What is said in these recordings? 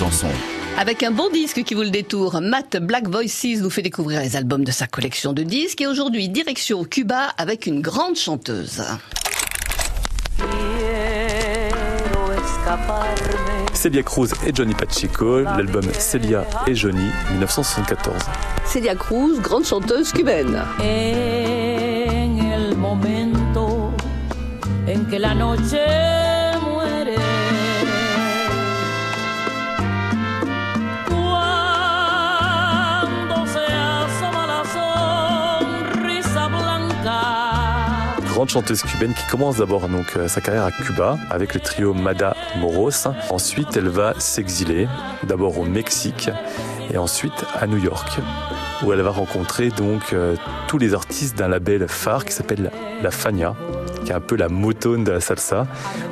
Besançon. Avec un bon disque qui vous le détourne, Matt Black Voices nous fait découvrir les albums de sa collection de disques et aujourd'hui direction Cuba avec une grande chanteuse. Celia Cruz et Johnny Pacheco, l'album Celia et Johnny, 1974. Celia Cruz, grande chanteuse cubaine. En el momento en que la noche Grande chanteuse cubaine qui commence d'abord euh, sa carrière à Cuba avec le trio Mada Moros. Ensuite, elle va s'exiler d'abord au Mexique et ensuite à New York où elle va rencontrer donc euh, tous les artistes d'un label phare qui s'appelle La Fania, qui un peu la motone de la salsa.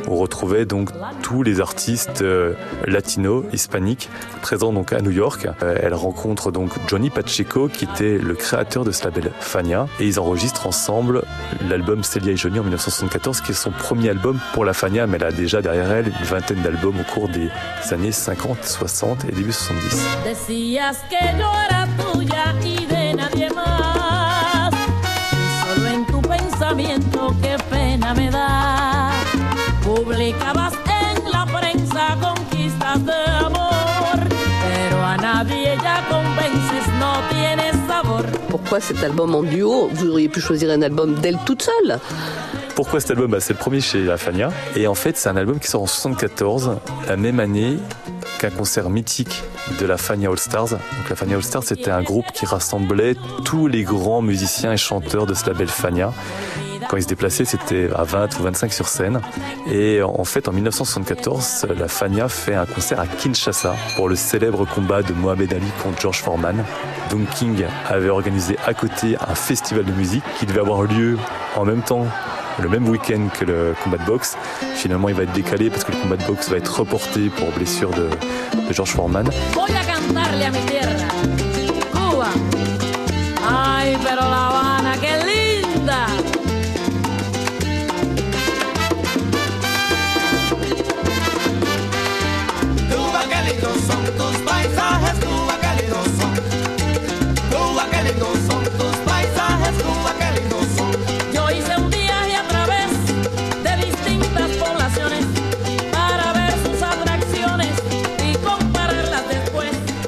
On retrouvait donc tous les artistes euh, latinos, hispaniques, présents donc à New York. Euh, elle rencontre donc Johnny Pacheco, qui était le créateur de ce label Fania, et ils enregistrent ensemble l'album Celia et Johnny en 1974, qui est son premier album pour la Fania, mais elle a déjà derrière elle une vingtaine d'albums au cours des années 50, 60 et début 70. Decías que Pourquoi cet album en duo Vous auriez pu choisir un album d'elle toute seule. Pourquoi cet album bah, C'est le premier chez La Fania. Et en fait, c'est un album qui sort en 74, la même année qu'un concert mythique de la Fania All Stars. La Fania All Stars, c'était un groupe qui rassemblait tous les grands musiciens et chanteurs de ce label Fania. Quand ils se déplaçaient, c'était à 20 ou 25 sur scène. Et en fait, en 1974, la Fania fait un concert à Kinshasa pour le célèbre combat de Mohamed Ali contre George Foreman. Donc King avait organisé à côté un festival de musique qui devait avoir lieu en même temps le même week-end que le combat de boxe. Finalement, il va être décalé parce que le combat de boxe va être reporté pour blessure de, George Foreman.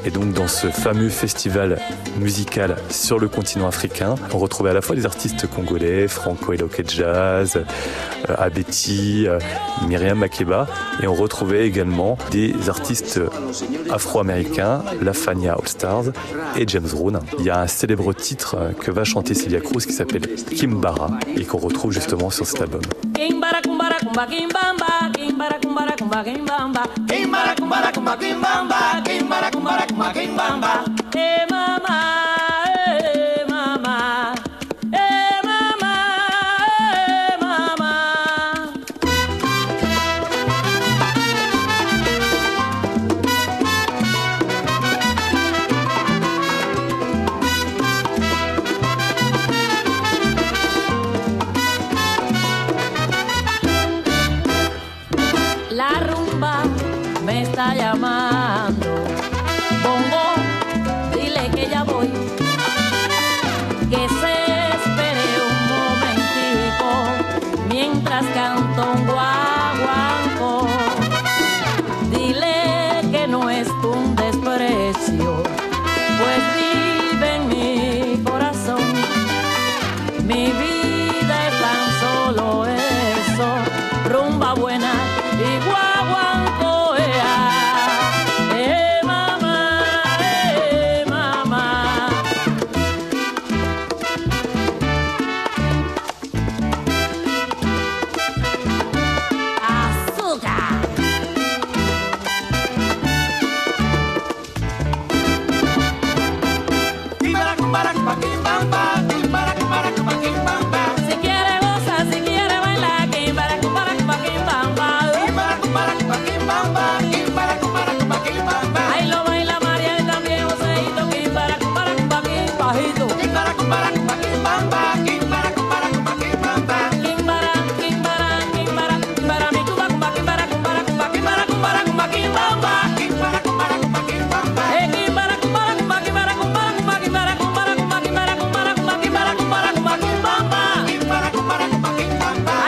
Et donc, dans ce fameux festival musical sur le continent africain, on retrouvait à la fois des artistes congolais, Franco Eloque Jazz, euh, Abeti, euh, Myriam Makeba, et on retrouvait également des artistes afro-américains, la Fania All Stars et James Brown. Il y a un célèbre titre euh, que va chanter Celia Cruz qui s'appelle Kimbara et qu'on retrouve justement sur cet album. Kimbara, kumbara, Bye.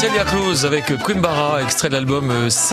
Celia Cruz avec Quimbara, extrait de l'album